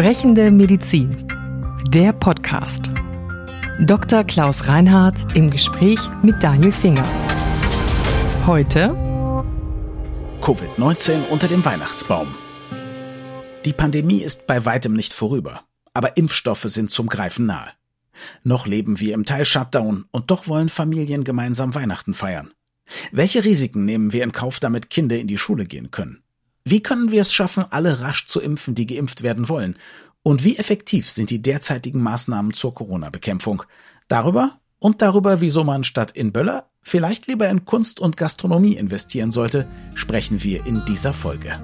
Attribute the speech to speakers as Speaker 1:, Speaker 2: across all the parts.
Speaker 1: Sprechende Medizin. Der Podcast. Dr. Klaus Reinhardt im Gespräch mit Daniel Finger. Heute
Speaker 2: Covid-19 unter dem Weihnachtsbaum. Die Pandemie ist bei weitem nicht vorüber, aber Impfstoffe sind zum Greifen nahe. Noch leben wir im Teil-Shutdown und doch wollen Familien gemeinsam Weihnachten feiern. Welche Risiken nehmen wir in Kauf, damit Kinder in die Schule gehen können? Wie können wir es schaffen, alle rasch zu impfen, die geimpft werden wollen? Und wie effektiv sind die derzeitigen Maßnahmen zur Corona-Bekämpfung? Darüber und darüber, wieso man statt in Böller vielleicht lieber in Kunst und Gastronomie investieren sollte, sprechen wir in dieser Folge.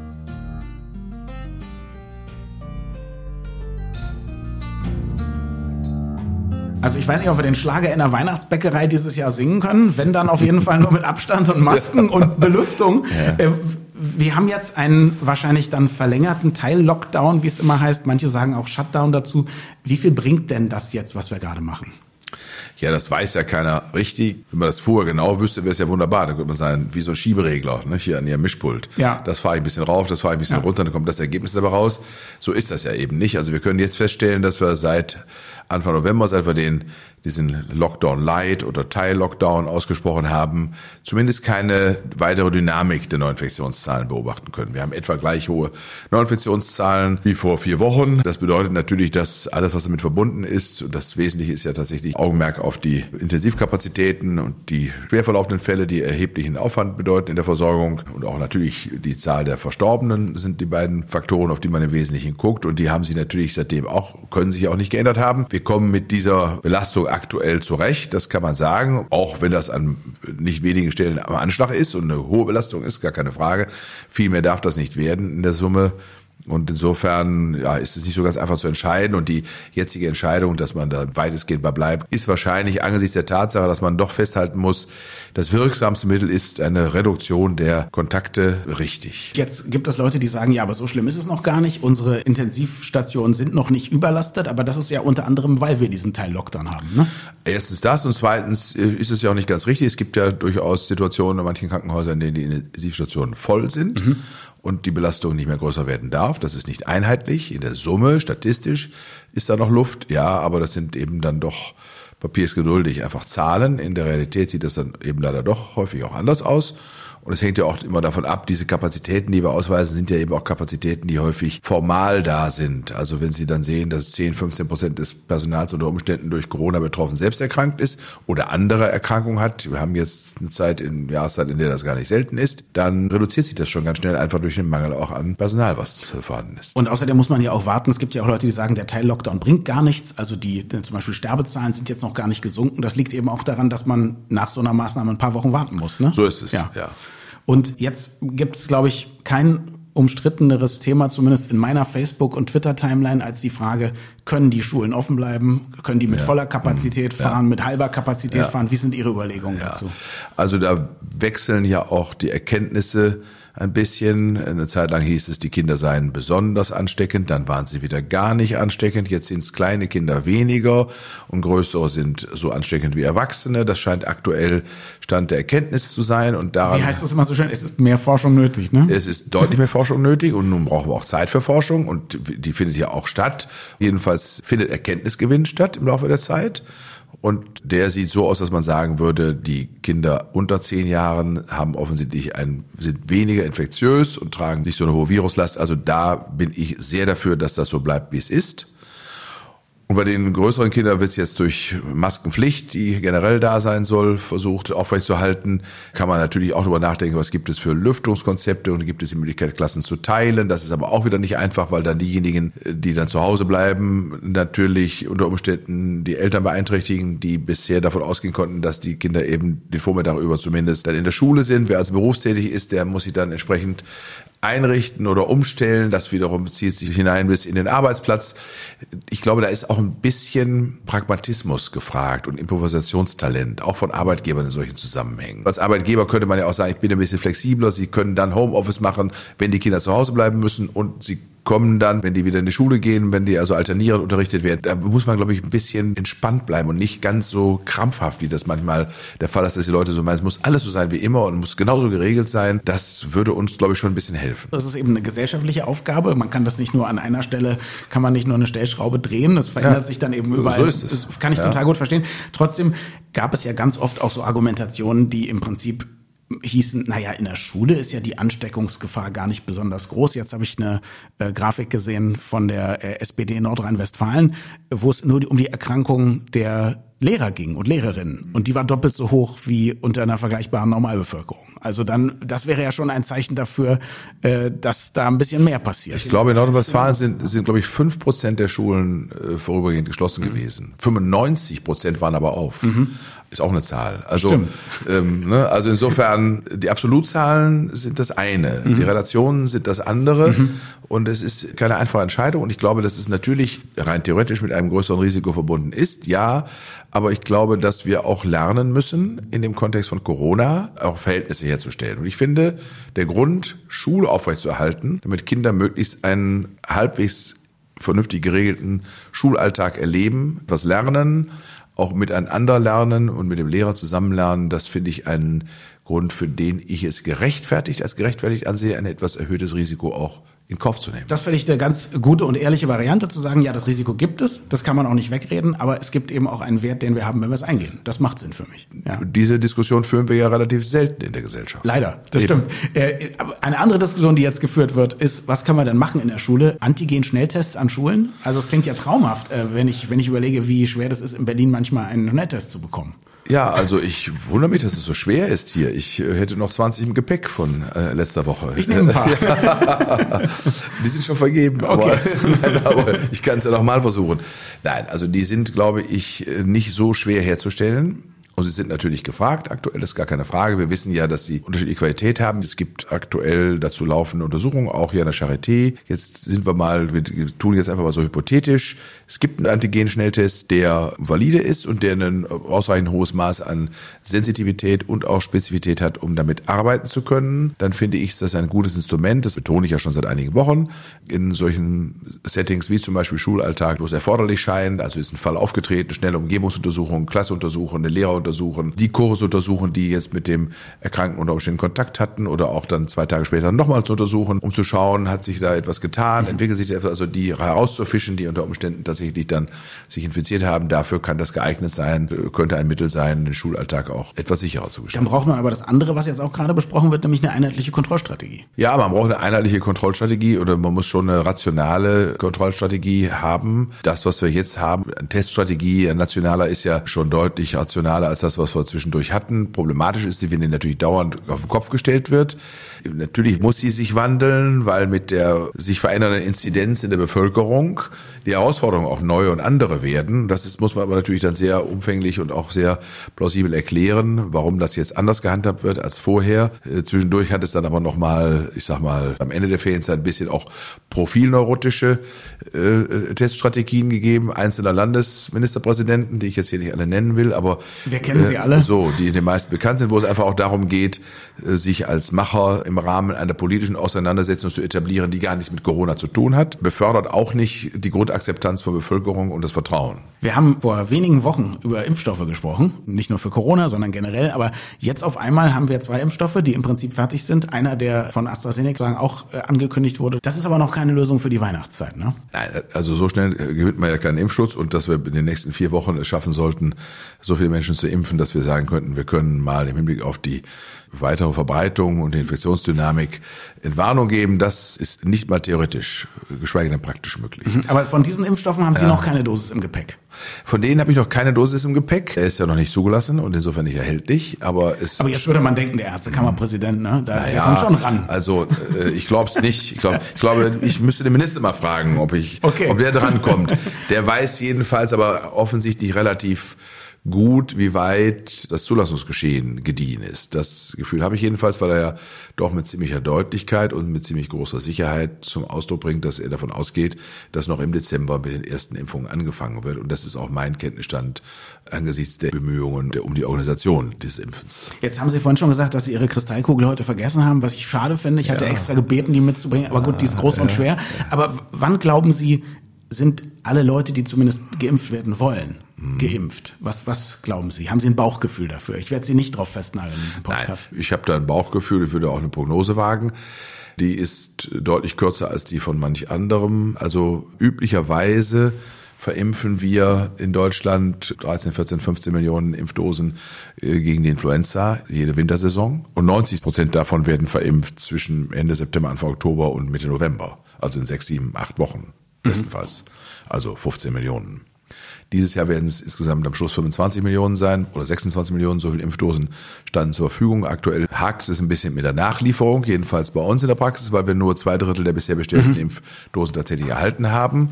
Speaker 2: Also ich weiß nicht, ob wir den Schlager in der Weihnachtsbäckerei dieses Jahr singen können. Wenn dann auf jeden Fall nur mit Abstand und Masken und Belüftung. Ja. Wir haben jetzt einen wahrscheinlich dann verlängerten Teil Lockdown, wie es immer heißt. Manche sagen auch Shutdown dazu. Wie viel bringt denn das jetzt, was wir gerade machen?
Speaker 3: Ja, das weiß ja keiner richtig. Wenn man das vorher genau wüsste, wäre es ja wunderbar. Dann könnte man sagen, wie so ein Schieberegler ne, hier an ihrem Mischpult. Ja. Das fahre ich ein bisschen rauf, das fahre ich ein bisschen ja. runter, dann kommt das Ergebnis dabei raus. So ist das ja eben nicht. Also wir können jetzt feststellen, dass wir seit Anfang November, seit wir den diesen Lockdown Light oder Teil-Lockdown ausgesprochen haben, zumindest keine weitere Dynamik der Neuinfektionszahlen beobachten können. Wir haben etwa gleich hohe Neuinfektionszahlen wie vor vier Wochen. Das bedeutet natürlich, dass alles, was damit verbunden ist, und das Wesentliche ist ja tatsächlich Augenmerk auf die Intensivkapazitäten und die schwer verlaufenden Fälle, die erheblichen Aufwand bedeuten in der Versorgung und auch natürlich die Zahl der Verstorbenen sind die beiden Faktoren, auf die man im Wesentlichen guckt und die haben sich natürlich seitdem auch, können sich auch nicht geändert haben. Wir kommen mit dieser Belastung aktuell zurecht, das kann man sagen, auch wenn das an nicht wenigen Stellen am Anschlag ist und eine hohe Belastung ist, gar keine Frage. Viel mehr darf das nicht werden in der Summe. Und insofern ja, ist es nicht so ganz einfach zu entscheiden. Und die jetzige Entscheidung, dass man da weitestgehend bei bleibt, ist wahrscheinlich angesichts der Tatsache, dass man doch festhalten muss, das wirksamste Mittel ist eine Reduktion der Kontakte richtig.
Speaker 2: Jetzt gibt es Leute, die sagen, ja, aber so schlimm ist es noch gar nicht. Unsere Intensivstationen sind noch nicht überlastet, aber das ist ja unter anderem, weil wir diesen Teil Lockdown haben. Ne?
Speaker 3: Erstens das und zweitens äh, ist es ja auch nicht ganz richtig. Es gibt ja durchaus Situationen in manchen Krankenhäusern, in denen die Intensivstationen voll sind. Mhm und die Belastung nicht mehr größer werden darf. Das ist nicht einheitlich. In der Summe, statistisch, ist da noch Luft. Ja, aber das sind eben dann doch, Papier ist geduldig, einfach Zahlen. In der Realität sieht das dann eben leider doch häufig auch anders aus. Und es hängt ja auch immer davon ab, diese Kapazitäten, die wir ausweisen, sind ja eben auch Kapazitäten, die häufig formal da sind. Also wenn Sie dann sehen, dass 10, 15 Prozent des Personals unter Umständen durch Corona betroffen selbst erkrankt ist oder andere Erkrankungen hat, wir haben jetzt eine Zeit in Jahreszeit, in der das gar nicht selten ist, dann reduziert sich das schon ganz schnell einfach durch den Mangel auch an Personal, was vorhanden ist.
Speaker 2: Und außerdem muss man ja auch warten, es gibt ja auch Leute, die sagen, der Teil Lockdown bringt gar nichts. Also die zum Beispiel Sterbezahlen sind jetzt noch gar nicht gesunken. Das liegt eben auch daran, dass man nach so einer Maßnahme ein paar Wochen warten muss. Ne?
Speaker 3: So ist es, ja. ja.
Speaker 2: Und jetzt gibt es, glaube ich, kein umstritteneres Thema, zumindest in meiner Facebook- und Twitter-Timeline, als die Frage, können die Schulen offen bleiben? Können die mit ja. voller Kapazität mhm. fahren, ja. mit halber Kapazität ja. fahren? Wie sind Ihre Überlegungen dazu?
Speaker 3: Also da wechseln ja auch die Erkenntnisse ein bisschen. Eine Zeit lang hieß es, die Kinder seien besonders ansteckend, dann waren sie wieder gar nicht ansteckend. Jetzt sind es kleine Kinder weniger und größere sind so ansteckend wie Erwachsene. Das scheint aktuell Stand der Erkenntnis zu sein und daran.
Speaker 2: Wie heißt das immer so schön? Es ist mehr Forschung nötig, ne?
Speaker 3: Es ist deutlich mehr Forschung nötig und nun brauchen wir auch Zeit für Forschung und die findet ja auch statt. Jedenfalls findet Erkenntnisgewinn statt im Laufe der Zeit. Und der sieht so aus, dass man sagen würde, die Kinder unter zehn Jahren haben offensichtlich ein, sind weniger infektiös und tragen nicht so eine hohe Viruslast. Also da bin ich sehr dafür, dass das so bleibt, wie es ist. Und bei den größeren Kindern wird es jetzt durch Maskenpflicht, die generell da sein soll, versucht aufrechtzuerhalten. Kann man natürlich auch darüber nachdenken, was gibt es für Lüftungskonzepte und gibt es die Möglichkeit, Klassen zu teilen. Das ist aber auch wieder nicht einfach, weil dann diejenigen, die dann zu Hause bleiben, natürlich unter Umständen die Eltern beeinträchtigen, die bisher davon ausgehen konnten, dass die Kinder eben den Vormittag über zumindest dann in der Schule sind. Wer also berufstätig ist, der muss sich dann entsprechend einrichten oder umstellen. Das wiederum zieht sich hinein bis in den Arbeitsplatz. Ich glaube, da ist auch ein bisschen Pragmatismus gefragt und Improvisationstalent, auch von Arbeitgebern in solchen Zusammenhängen. Als Arbeitgeber könnte man ja auch sagen, ich bin ein bisschen flexibler. Sie können dann Homeoffice machen, wenn die Kinder zu Hause bleiben müssen und sie kommen dann, wenn die wieder in die Schule gehen, wenn die also alternierend unterrichtet werden. Da muss man, glaube ich, ein bisschen entspannt bleiben und nicht ganz so krampfhaft, wie das manchmal der Fall ist, dass die Leute so meinen, es muss alles so sein wie immer und muss genauso geregelt sein. Das würde uns, glaube ich, schon ein bisschen helfen.
Speaker 2: Das ist eben eine gesellschaftliche Aufgabe. Man kann das nicht nur an einer Stelle, kann man nicht nur eine Stellschraube drehen. Das verändert ja. sich dann eben überall. So ist es. Das kann ich ja. total gut verstehen. Trotzdem gab es ja ganz oft auch so Argumentationen, die im Prinzip hießen, naja, in der Schule ist ja die Ansteckungsgefahr gar nicht besonders groß. Jetzt habe ich eine äh, Grafik gesehen von der äh, SPD Nordrhein-Westfalen, wo es nur um die Erkrankung der Lehrer ging und Lehrerinnen. Und die war doppelt so hoch wie unter einer vergleichbaren Normalbevölkerung. Also dann, das wäre ja schon ein Zeichen dafür, äh, dass da ein bisschen mehr passiert.
Speaker 3: Ich glaube, in Nordrhein-Westfalen sind, sind, glaube ich, fünf Prozent der Schulen äh, vorübergehend geschlossen mhm. gewesen. 95 Prozent waren aber auf. Mhm ist auch eine Zahl. Also, ähm, ne, also insofern, die Absolutzahlen sind das eine, mhm. die Relationen sind das andere mhm. und es ist keine einfache Entscheidung und ich glaube, dass es natürlich rein theoretisch mit einem größeren Risiko verbunden ist, ja, aber ich glaube, dass wir auch lernen müssen, in dem Kontext von Corona auch Verhältnisse herzustellen. Und ich finde, der Grund, Schule aufrechtzuerhalten, damit Kinder möglichst einen halbwegs vernünftig geregelten Schulalltag erleben, was lernen, auch miteinander lernen und mit dem Lehrer zusammen lernen, das finde ich einen Grund, für den ich es gerechtfertigt, als gerechtfertigt ansehe, ein etwas erhöhtes Risiko auch in Kauf zu nehmen.
Speaker 2: Das finde ich eine ganz gute und ehrliche Variante zu sagen, ja, das Risiko gibt es, das kann man auch nicht wegreden, aber es gibt eben auch einen Wert, den wir haben, wenn wir es eingehen. Das macht Sinn für mich.
Speaker 3: Ja. Diese Diskussion führen wir ja relativ selten in der Gesellschaft.
Speaker 2: Leider, das eben. stimmt. Äh, eine andere Diskussion, die jetzt geführt wird, ist, was kann man denn machen in der Schule? Antigen-Schnelltests an Schulen? Also es klingt ja traumhaft, äh, wenn ich, wenn ich überlege, wie schwer das ist, in Berlin manchmal einen Schnelltest zu bekommen.
Speaker 3: Ja, also ich wundere mich, dass es so schwer ist hier. Ich äh, hätte noch 20 im Gepäck von äh, letzter Woche.
Speaker 2: Ich nehme ein paar.
Speaker 3: die sind schon vergeben, okay. aber, nein, aber ich kann es ja noch mal versuchen. Nein, also die sind, glaube ich, äh, nicht so schwer herzustellen. Und sie sind natürlich gefragt. Aktuell ist gar keine Frage. Wir wissen ja, dass sie unterschiedliche Qualität haben. Es gibt aktuell dazu laufende Untersuchungen, auch hier an der Charité. Jetzt sind wir mal, wir tun jetzt einfach mal so hypothetisch. Es gibt einen Antigen-Schnelltest, der valide ist und der ein ausreichend hohes Maß an Sensitivität und auch Spezifität hat, um damit arbeiten zu können. Dann finde ich, ist das ein gutes Instrument. Das betone ich ja schon seit einigen Wochen. In solchen Settings wie zum Beispiel Schulalltag, wo es erforderlich scheint, also ist ein Fall aufgetreten, schnelle Umgebungsuntersuchung, Klassuntersuchung, eine Lehreruntersuchung, untersuchen, die Kurse untersuchen, die jetzt mit dem Erkrankten unter Umständen Kontakt hatten oder auch dann zwei Tage später nochmal zu untersuchen, um zu schauen, hat sich da etwas getan, mhm. entwickelt sich etwas, also die herauszufischen, die unter Umständen tatsächlich dann sich infiziert haben. Dafür kann das geeignet sein, könnte ein Mittel sein, den Schulalltag auch etwas sicherer zu gestalten.
Speaker 2: Dann braucht man aber das andere, was jetzt auch gerade besprochen wird, nämlich eine einheitliche Kontrollstrategie.
Speaker 3: Ja, man braucht eine einheitliche Kontrollstrategie oder man muss schon eine rationale Kontrollstrategie haben. Das, was wir jetzt haben, eine Teststrategie, ein nationaler ist ja schon deutlich rationaler als das, was wir zwischendurch hatten. Problematisch ist, wenn die natürlich dauernd auf den Kopf gestellt wird. Natürlich muss sie sich wandeln, weil mit der sich verändernden Inzidenz in der Bevölkerung die Herausforderungen auch neue und andere werden. Das ist, muss man aber natürlich dann sehr umfänglich und auch sehr plausibel erklären, warum das jetzt anders gehandhabt wird als vorher. Äh, zwischendurch hat es dann aber nochmal, ich sag mal, am Ende der Ferienzeit ein bisschen auch profilneurotische äh, Teststrategien gegeben, einzelner Landesministerpräsidenten, die ich jetzt hier nicht alle nennen will, aber
Speaker 2: wir kennen sie äh, alle.
Speaker 3: So, die den meisten bekannt sind, wo es einfach auch darum geht, äh, sich als Macher im Rahmen einer politischen Auseinandersetzung zu etablieren, die gar nichts mit Corona zu tun hat, befördert auch nicht die Grundakzeptanz von Bevölkerung und das Vertrauen.
Speaker 2: Wir haben vor wenigen Wochen über Impfstoffe gesprochen, nicht nur für Corona, sondern generell, aber jetzt auf einmal haben wir zwei Impfstoffe, die im Prinzip fertig sind. Einer, der von AstraZeneca auch äh, angekündigt wurde. Das ist aber noch keine Lösung für die Weihnachtszeit, ne?
Speaker 3: Nein, also so schnell gewinnt man ja keinen Impfschutz und dass wir in den nächsten vier Wochen es schaffen sollten, so viele Menschen zu impfen, dass wir sagen könnten, wir können mal im Hinblick auf die weitere Verbreitung und die Infektionsdynamik Entwarnung geben, das ist nicht mal theoretisch, geschweige denn praktisch möglich. Mhm.
Speaker 2: Aber von diesen Impfstoffen haben Sie ja. noch keine Dosis im Gepäck?
Speaker 3: Von denen habe ich noch keine Dosis im Gepäck. Er ist ja noch nicht zugelassen und insofern nicht erhältlich. Aber es.
Speaker 2: Aber jetzt würde man denken, der Ärztekammerpräsident, ne, da naja, kommt schon ran.
Speaker 3: Also äh, ich glaube es nicht. Ich glaube, ich glaube, ich müsste den Minister mal fragen, ob ich, okay. ob der dran kommt. Der weiß jedenfalls, aber offensichtlich relativ gut, wie weit das Zulassungsgeschehen gediehen ist. Das Gefühl habe ich jedenfalls, weil er ja doch mit ziemlicher Deutlichkeit und mit ziemlich großer Sicherheit zum Ausdruck bringt, dass er davon ausgeht, dass noch im Dezember mit den ersten Impfungen angefangen wird. Und das ist auch mein Kenntnisstand angesichts der Bemühungen der, um die Organisation des Impfens.
Speaker 2: Jetzt haben Sie vorhin schon gesagt, dass Sie Ihre Kristallkugel heute vergessen haben, was ich schade finde. Ich hatte ja. extra gebeten, die mitzubringen. Aber gut, die ist groß ja. und schwer. Aber wann glauben Sie, sind alle Leute, die zumindest geimpft werden wollen. Geimpft? Was, was glauben Sie? Haben Sie ein Bauchgefühl dafür? Ich werde Sie nicht drauf festnageln in diesem Podcast.
Speaker 3: Nein, ich habe da ein Bauchgefühl, ich würde auch eine Prognose wagen. Die ist deutlich kürzer als die von manch anderem. Also üblicherweise verimpfen wir in Deutschland 13, 14, 15 Millionen Impfdosen äh, gegen die Influenza jede Wintersaison. Und 90 Prozent davon werden verimpft zwischen Ende September, Anfang Oktober und Mitte November. Also in sechs, sieben, acht Wochen bestenfalls. Also 15 Millionen. Dieses Jahr werden es insgesamt am Schluss 25 Millionen sein oder 26 Millionen, so viele Impfdosen standen zur Verfügung. Aktuell hakt es ein bisschen mit der Nachlieferung, jedenfalls bei uns in der Praxis, weil wir nur zwei Drittel der bisher bestellten mhm. Impfdosen tatsächlich erhalten haben.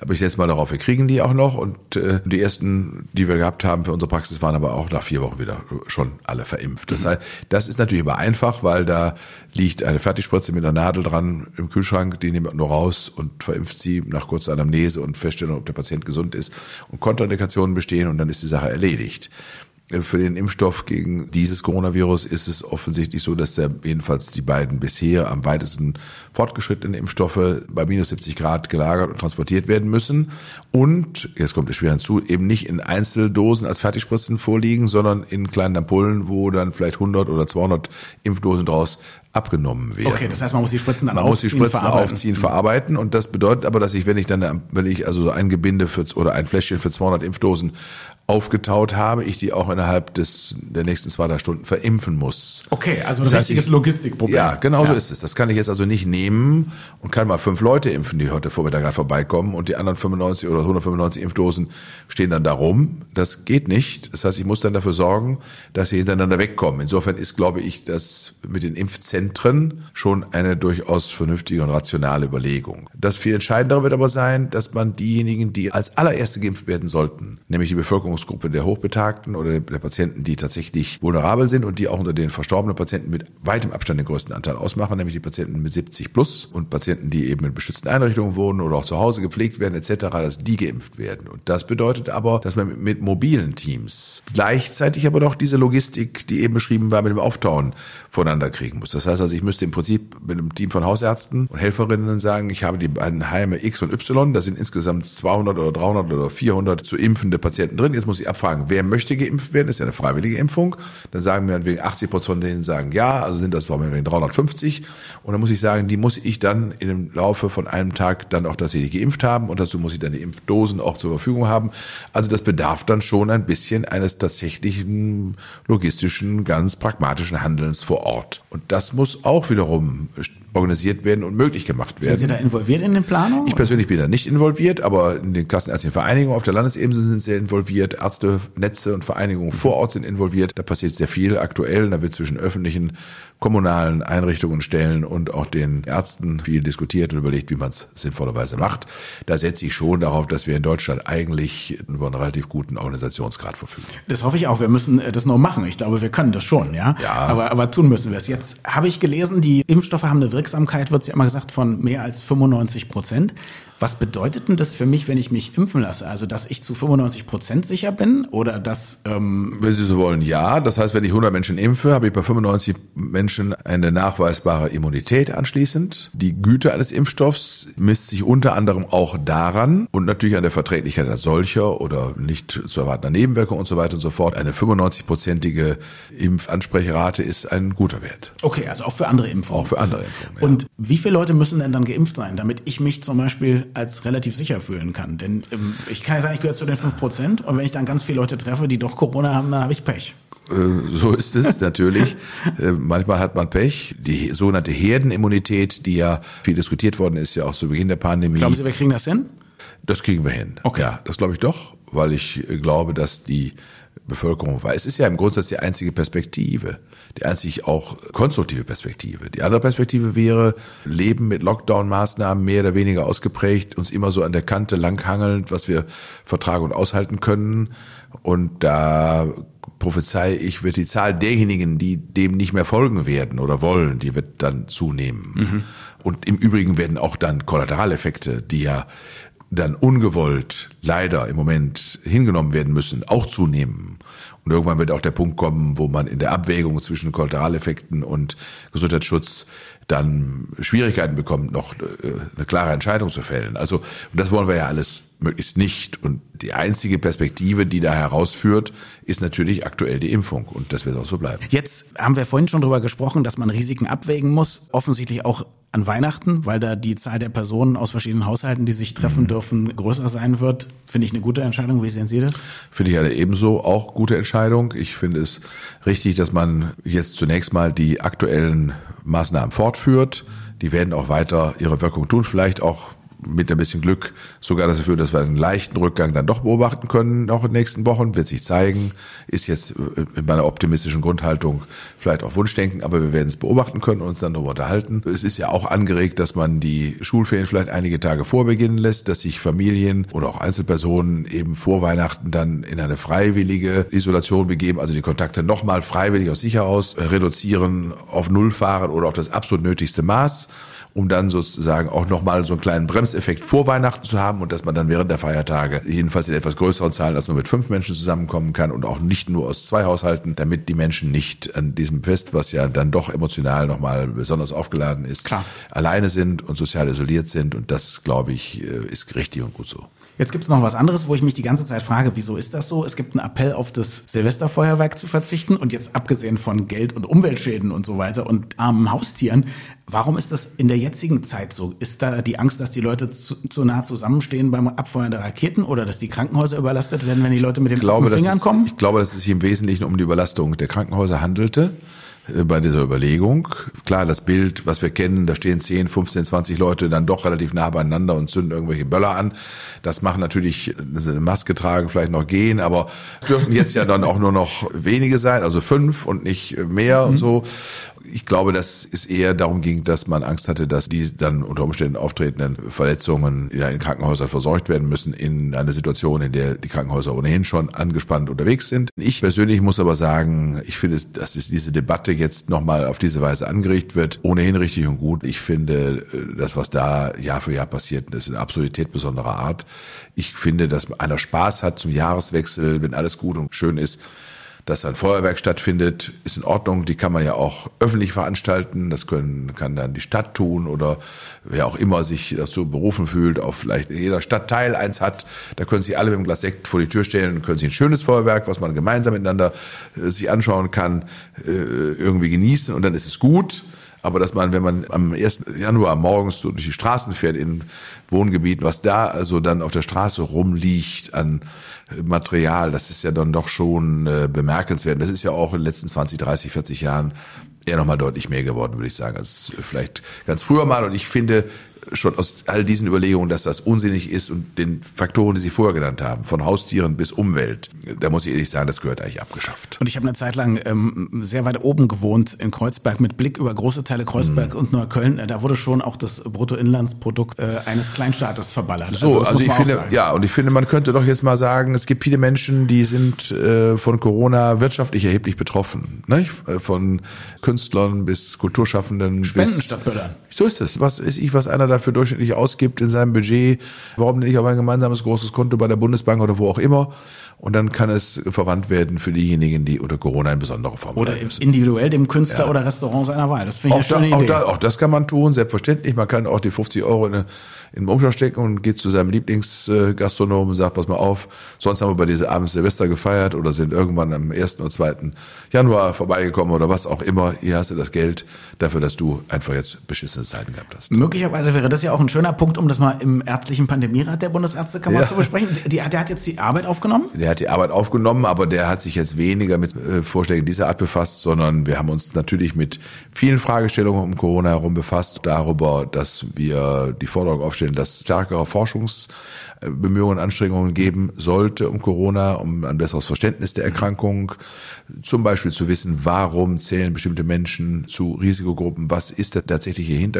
Speaker 3: Aber ich setze mal darauf, wir kriegen die auch noch. Und äh, die ersten, die wir gehabt haben für unsere Praxis, waren aber auch nach vier Wochen wieder schon alle verimpft. Das mhm. heißt, das ist natürlich aber einfach, weil da liegt eine Fertigspritze mit einer Nadel dran im Kühlschrank, die nimmt man nur raus und verimpft sie nach kurzer Anamnese und Feststellung, ob der Patient gesund ist und Kontraindikationen bestehen und dann ist die Sache erledigt. Für den Impfstoff gegen dieses Coronavirus ist es offensichtlich so, dass der jedenfalls die beiden bisher am weitesten fortgeschrittenen Impfstoffe bei minus 70 Grad gelagert und transportiert werden müssen. Und, jetzt kommt es schwer hinzu, eben nicht in Einzeldosen als Fertigspritzen vorliegen, sondern in kleinen Ampullen, wo dann vielleicht 100 oder 200 Impfdosen draus abgenommen werden.
Speaker 2: Okay, das heißt, man muss die Spritzen dann
Speaker 3: man aufziehen, muss die Spritzen verarbeiten. aufziehen, verarbeiten und das bedeutet aber, dass ich, wenn ich dann, wenn ich also ein Gebinde für oder ein Fläschchen für 200 Impfdosen aufgetaut habe, ich die auch innerhalb des der nächsten zwei drei Stunden verimpfen muss.
Speaker 2: Okay, also ein das richtiges ich, Logistikproblem.
Speaker 3: Ja, genau ja. so ist es. Das kann ich jetzt also nicht nehmen und kann mal fünf Leute impfen, die heute Vormittag gerade vorbeikommen und die anderen 95 oder 195 Impfdosen stehen dann da rum. Das geht nicht. Das heißt, ich muss dann dafür sorgen, dass sie hintereinander wegkommen. Insofern ist, glaube ich, das mit den Impfzentren schon eine durchaus vernünftige und rationale Überlegung. Das viel entscheidendere wird aber sein, dass man diejenigen, die als allererste geimpft werden sollten, nämlich die Bevölkerung Bevölkerungsgruppe der Hochbetagten oder der Patienten, die tatsächlich vulnerabel sind und die auch unter den verstorbenen Patienten mit weitem Abstand den größten Anteil ausmachen, nämlich die Patienten mit 70 plus und Patienten, die eben in beschützten Einrichtungen wohnen oder auch zu Hause gepflegt werden etc., dass die geimpft werden. Und das bedeutet aber, dass man mit mobilen Teams gleichzeitig aber doch diese Logistik, die eben beschrieben war, mit dem Auftauen voneinander kriegen muss. Das heißt also, ich müsste im Prinzip mit einem Team von Hausärzten und Helferinnen sagen, ich habe die beiden Heime X und Y, da sind insgesamt 200 oder 300 oder 400 zu impfende Patienten drin. Jetzt muss ich abfragen, wer möchte geimpft werden? Das ist ja eine freiwillige Impfung. Dann sagen wir wegen 80 Prozent denen sagen ja, also sind das wegen 350. Und dann muss ich sagen, die muss ich dann dem Laufe von einem Tag dann auch tatsächlich geimpft haben und dazu muss ich dann die Impfdosen auch zur Verfügung haben. Also das bedarf dann schon ein bisschen eines tatsächlichen logistischen, ganz pragmatischen Handelns vor Ort. Und das muss auch wiederum organisiert werden und möglich gemacht werden.
Speaker 2: Sind Sie da involviert in den Planungen?
Speaker 3: Ich persönlich bin da nicht involviert, aber in den Kassenärztlichen Vereinigungen auf der Landesebene sind sehr involviert, Ärzte, Netze und Vereinigungen vor Ort sind involviert. Da passiert sehr viel aktuell. Da wird zwischen öffentlichen kommunalen Einrichtungen, Stellen und auch den Ärzten viel diskutiert und überlegt, wie man es sinnvollerweise macht. Da setze ich schon darauf, dass wir in Deutschland eigentlich über einen relativ guten Organisationsgrad verfügen.
Speaker 2: Das hoffe ich auch. Wir müssen äh, das noch machen. Ich glaube, wir können das schon, ja. ja. Aber, aber tun müssen wir es. Jetzt habe ich gelesen, die Impfstoffe haben eine Wirksamkeit, wird ja immer gesagt, von mehr als 95 Prozent. Was bedeutet denn das für mich, wenn ich mich impfen lasse? Also, dass ich zu 95 Prozent sicher bin oder dass...
Speaker 3: Ähm wenn Sie so wollen, ja. Das heißt, wenn ich 100 Menschen impfe, habe ich bei 95 Menschen eine nachweisbare Immunität anschließend. Die Güte eines Impfstoffs misst sich unter anderem auch daran und natürlich an der Verträglichkeit als solcher oder nicht zu erwartender Nebenwirkung und so weiter und so fort. Eine 95-prozentige Impfansprechrate ist ein guter Wert.
Speaker 2: Okay, also auch für andere Impfungen.
Speaker 3: Auch für andere Impfungen.
Speaker 2: Ja. Und wie viele Leute müssen denn dann geimpft sein, damit ich mich zum Beispiel als relativ sicher fühlen kann. Denn ähm, ich kann ja sagen, ich gehöre zu den 5% und wenn ich dann ganz viele Leute treffe, die doch Corona haben, dann habe ich Pech.
Speaker 3: Äh, so ist es natürlich. Äh, manchmal hat man Pech. Die sogenannte Herdenimmunität, die ja viel diskutiert worden ist, ja auch zu Beginn der Pandemie.
Speaker 2: Glauben Sie, wir kriegen das hin?
Speaker 3: Das kriegen wir hin. Okay. Ja, das glaube ich doch, weil ich glaube, dass die Bevölkerung weiß. Es ist ja im Grundsatz die einzige Perspektive, die einzig auch konstruktive Perspektive. Die andere Perspektive wäre, Leben mit Lockdown-Maßnahmen mehr oder weniger ausgeprägt, uns immer so an der Kante langhangelnd, was wir vertragen und aushalten können. Und da prophezei ich, wird die Zahl derjenigen, die dem nicht mehr folgen werden oder wollen, die wird dann zunehmen. Mhm. Und im Übrigen werden auch dann Kollateraleffekte, die ja dann ungewollt leider im Moment hingenommen werden müssen, auch zunehmen. Und irgendwann wird auch der Punkt kommen, wo man in der Abwägung zwischen Kollateraleffekten und Gesundheitsschutz dann Schwierigkeiten bekommt, noch äh, eine klare Entscheidung zu fällen. Also, das wollen wir ja alles möglichst nicht. Und die einzige Perspektive, die da herausführt, ist natürlich aktuell die Impfung. Und das wird auch so bleiben.
Speaker 2: Jetzt haben wir vorhin schon darüber gesprochen, dass man Risiken abwägen muss. Offensichtlich auch an Weihnachten, weil da die Zahl der Personen aus verschiedenen Haushalten, die sich treffen mhm. dürfen, größer sein wird. Finde ich eine gute Entscheidung. Wie sehen Sie das?
Speaker 3: Finde ich eine ebenso auch gute Entscheidung. Ich finde es richtig, dass man jetzt zunächst mal die aktuellen Maßnahmen fortführt. Die werden auch weiter ihre Wirkung tun, vielleicht auch mit ein bisschen Glück sogar dafür, dass wir einen leichten Rückgang dann doch beobachten können, noch in den nächsten Wochen, wird sich zeigen, ist jetzt äh, in meiner optimistischen Grundhaltung vielleicht auch Wunschdenken, aber wir werden es beobachten können und uns dann darüber unterhalten. Es ist ja auch angeregt, dass man die Schulferien vielleicht einige Tage vorbeginnen lässt, dass sich Familien oder auch Einzelpersonen eben vor Weihnachten dann in eine freiwillige Isolation begeben, also die Kontakte nochmal freiwillig aus sich heraus reduzieren, auf Null fahren oder auf das absolut nötigste Maß um dann sozusagen auch nochmal so einen kleinen Bremseffekt vor Weihnachten zu haben und dass man dann während der Feiertage jedenfalls in etwas größeren Zahlen als nur mit fünf Menschen zusammenkommen kann und auch nicht nur aus zwei Haushalten, damit die Menschen nicht an diesem Fest, was ja dann doch emotional nochmal besonders aufgeladen ist, Klar. alleine sind und sozial isoliert sind und das, glaube ich, äh, ist richtig und gut so.
Speaker 2: Jetzt gibt es noch was anderes, wo ich mich die ganze Zeit frage, wieso ist das so? Es gibt einen Appell auf das Silvesterfeuerwerk zu verzichten und jetzt abgesehen von Geld- und Umweltschäden und so weiter und armen Haustieren, warum ist das in der jetzigen Zeit so? Ist da die Angst, dass die Leute zu, zu nah zusammenstehen beim Abfeuern der Raketen oder dass die Krankenhäuser überlastet werden, wenn die Leute mit den
Speaker 3: glaube,
Speaker 2: Fingern
Speaker 3: ist,
Speaker 2: kommen?
Speaker 3: Ich glaube, dass es sich im Wesentlichen um die Überlastung der Krankenhäuser handelte. Äh, bei dieser Überlegung. Klar, das Bild, was wir kennen, da stehen 10, 15, 20 Leute dann doch relativ nah beieinander und zünden irgendwelche Böller an. Das machen natürlich eine Maske tragen, vielleicht noch gehen, aber dürfen jetzt ja dann auch nur noch wenige sein, also fünf und nicht mehr mhm. und so ich glaube, dass es eher darum ging, dass man Angst hatte, dass die dann unter Umständen auftretenden Verletzungen ja in Krankenhäusern versorgt werden müssen in einer Situation, in der die Krankenhäuser ohnehin schon angespannt unterwegs sind. Ich persönlich muss aber sagen, ich finde, dass diese Debatte jetzt nochmal auf diese Weise angeregt wird, ohnehin richtig und gut. Ich finde, das, was da Jahr für Jahr passiert, ist eine Absurdität besonderer Art. Ich finde, dass einer Spaß hat zum Jahreswechsel, wenn alles gut und schön ist, dass ein Feuerwerk stattfindet, ist in Ordnung. Die kann man ja auch öffentlich veranstalten. Das können, kann dann die Stadt tun oder wer auch immer sich dazu berufen fühlt, auf vielleicht jeder Stadtteil eins hat. Da können sich alle mit einem Glas Sekt vor die Tür stellen und können sich ein schönes Feuerwerk, was man gemeinsam miteinander äh, sich anschauen kann, äh, irgendwie genießen und dann ist es gut. Aber dass man, wenn man am 1. Januar morgens so durch die Straßen fährt in Wohngebieten, was da also dann auf der Straße rumliegt an Material, das ist ja dann doch schon äh, bemerkenswert. Das ist ja auch in den letzten 20, 30, 40 Jahren eher nochmal deutlich mehr geworden, würde ich sagen, als vielleicht ganz früher mal. Und ich finde, schon aus all diesen Überlegungen, dass das unsinnig ist und den Faktoren, die Sie vorher genannt haben, von Haustieren bis Umwelt, da muss ich ehrlich sagen, das gehört eigentlich abgeschafft.
Speaker 2: Und ich habe eine Zeit lang ähm, sehr weit oben gewohnt in Kreuzberg mit Blick über große Teile Kreuzberg mhm. und Neukölln. Da wurde schon auch das Bruttoinlandsprodukt äh, eines Kleinstaates verballert.
Speaker 3: So, also, also ich finde, ja, und ich finde, man könnte doch jetzt mal sagen, es gibt viele Menschen, die sind äh, von Corona wirtschaftlich erheblich betroffen. Äh, von Künstlern bis Kulturschaffenden.
Speaker 2: Spenden bis, statt Böllern.
Speaker 3: So ist es. Was ist ich, was einer dafür durchschnittlich ausgibt in seinem Budget? Warum nicht auf ein gemeinsames großes Konto bei der Bundesbank oder wo auch immer? Und dann kann es verwandt werden für diejenigen, die unter Corona in besondere Form
Speaker 2: Oder individuell dem Künstler ja. oder Restaurant seiner Wahl. Das finde ich
Speaker 3: auch
Speaker 2: eine
Speaker 3: da,
Speaker 2: schöne
Speaker 3: Idee. Auch, da, auch das kann man tun, selbstverständlich. Man kann auch die 50 Euro in, in den Umschlag stecken und geht zu seinem Lieblingsgastronomen und sagt, pass mal auf, sonst haben wir bei dieser Abend Silvester gefeiert oder sind irgendwann am 1. oder 2. Januar vorbeigekommen oder was auch immer. Hier hast du das Geld dafür, dass du einfach jetzt beschissen Zeiten gehabt hast.
Speaker 2: Möglicherweise wäre das ja auch ein schöner Punkt, um das mal im ärztlichen Pandemierat der Bundesärztekammer ja. zu besprechen. Die, der hat jetzt die Arbeit aufgenommen?
Speaker 3: Der hat die Arbeit aufgenommen, aber der hat sich jetzt weniger mit äh, Vorschlägen dieser Art befasst, sondern wir haben uns natürlich mit vielen Fragestellungen um Corona herum befasst, darüber, dass wir die Forderung aufstellen, dass stärkere Forschungsbemühungen, Anstrengungen geben sollte um Corona, um ein besseres Verständnis der Erkrankung, zum Beispiel zu wissen, warum zählen bestimmte Menschen zu Risikogruppen, was ist der tatsächliche Hintergrund,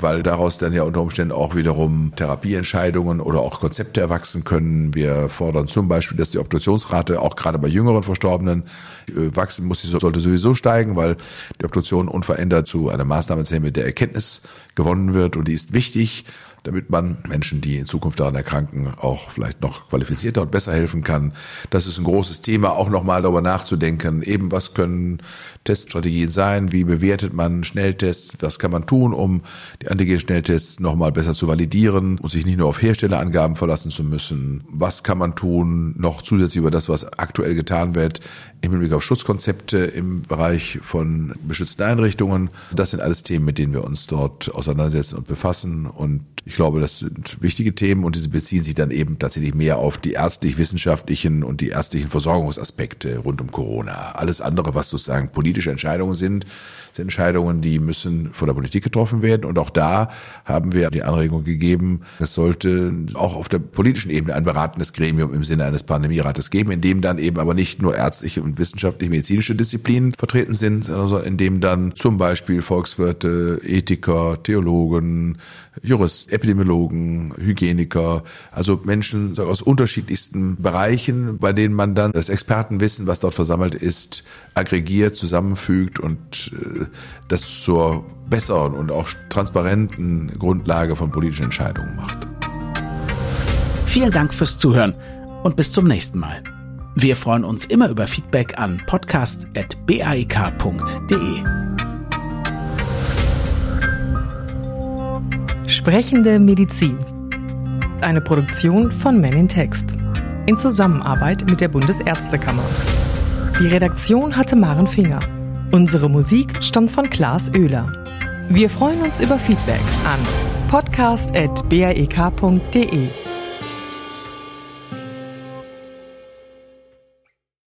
Speaker 3: weil daraus dann ja unter Umständen auch wiederum Therapieentscheidungen oder auch Konzepte erwachsen können. Wir fordern zum Beispiel, dass die Obduktionsrate auch gerade bei jüngeren Verstorbenen äh, wachsen muss, sie sollte sowieso steigen, weil die Obduktion unverändert zu einer Maßnahme zählen, mit der Erkenntnis gewonnen wird und die ist wichtig damit man Menschen, die in Zukunft daran erkranken, auch vielleicht noch qualifizierter und besser helfen kann. Das ist ein großes Thema, auch nochmal darüber nachzudenken, eben was können Teststrategien sein, wie bewertet man Schnelltests, was kann man tun, um die Antigen-Schnelltests nochmal besser zu validieren und sich nicht nur auf Herstellerangaben verlassen zu müssen. Was kann man tun, noch zusätzlich über das, was aktuell getan wird, im Hinblick auf Schutzkonzepte im Bereich von beschützten Einrichtungen. Das sind alles Themen, mit denen wir uns dort auseinandersetzen und befassen. Und ich glaube, das sind wichtige Themen und diese beziehen sich dann eben tatsächlich mehr auf die ärztlich-wissenschaftlichen und die ärztlichen Versorgungsaspekte rund um Corona. Alles andere, was sozusagen politische Entscheidungen sind, sind Entscheidungen, die müssen von der Politik getroffen werden. Und auch da haben wir die Anregung gegeben, es sollte auch auf der politischen Ebene ein beratendes Gremium im Sinne eines Pandemierates geben, in dem dann eben aber nicht nur ärztliche und wissenschaftlich-medizinische Disziplinen vertreten sind, sondern in dem dann zum Beispiel Volkswirte, Ethiker, Theologen, Juristen, Epidemiologen, Hygieniker, also Menschen aus unterschiedlichsten Bereichen, bei denen man dann das Expertenwissen, was dort versammelt ist, aggregiert, zusammenfügt und äh, das zur besseren und auch transparenten Grundlage von politischen Entscheidungen macht.
Speaker 2: Vielen Dank fürs Zuhören und bis zum nächsten Mal. Wir freuen uns immer über Feedback an podcast.baek.de.
Speaker 1: Sprechende Medizin. Eine Produktion von Men in Text. In Zusammenarbeit mit der Bundesärztekammer. Die Redaktion hatte Maren Finger. Unsere Musik stammt von Klaas Oehler. Wir freuen uns über Feedback an podcast.baek.de.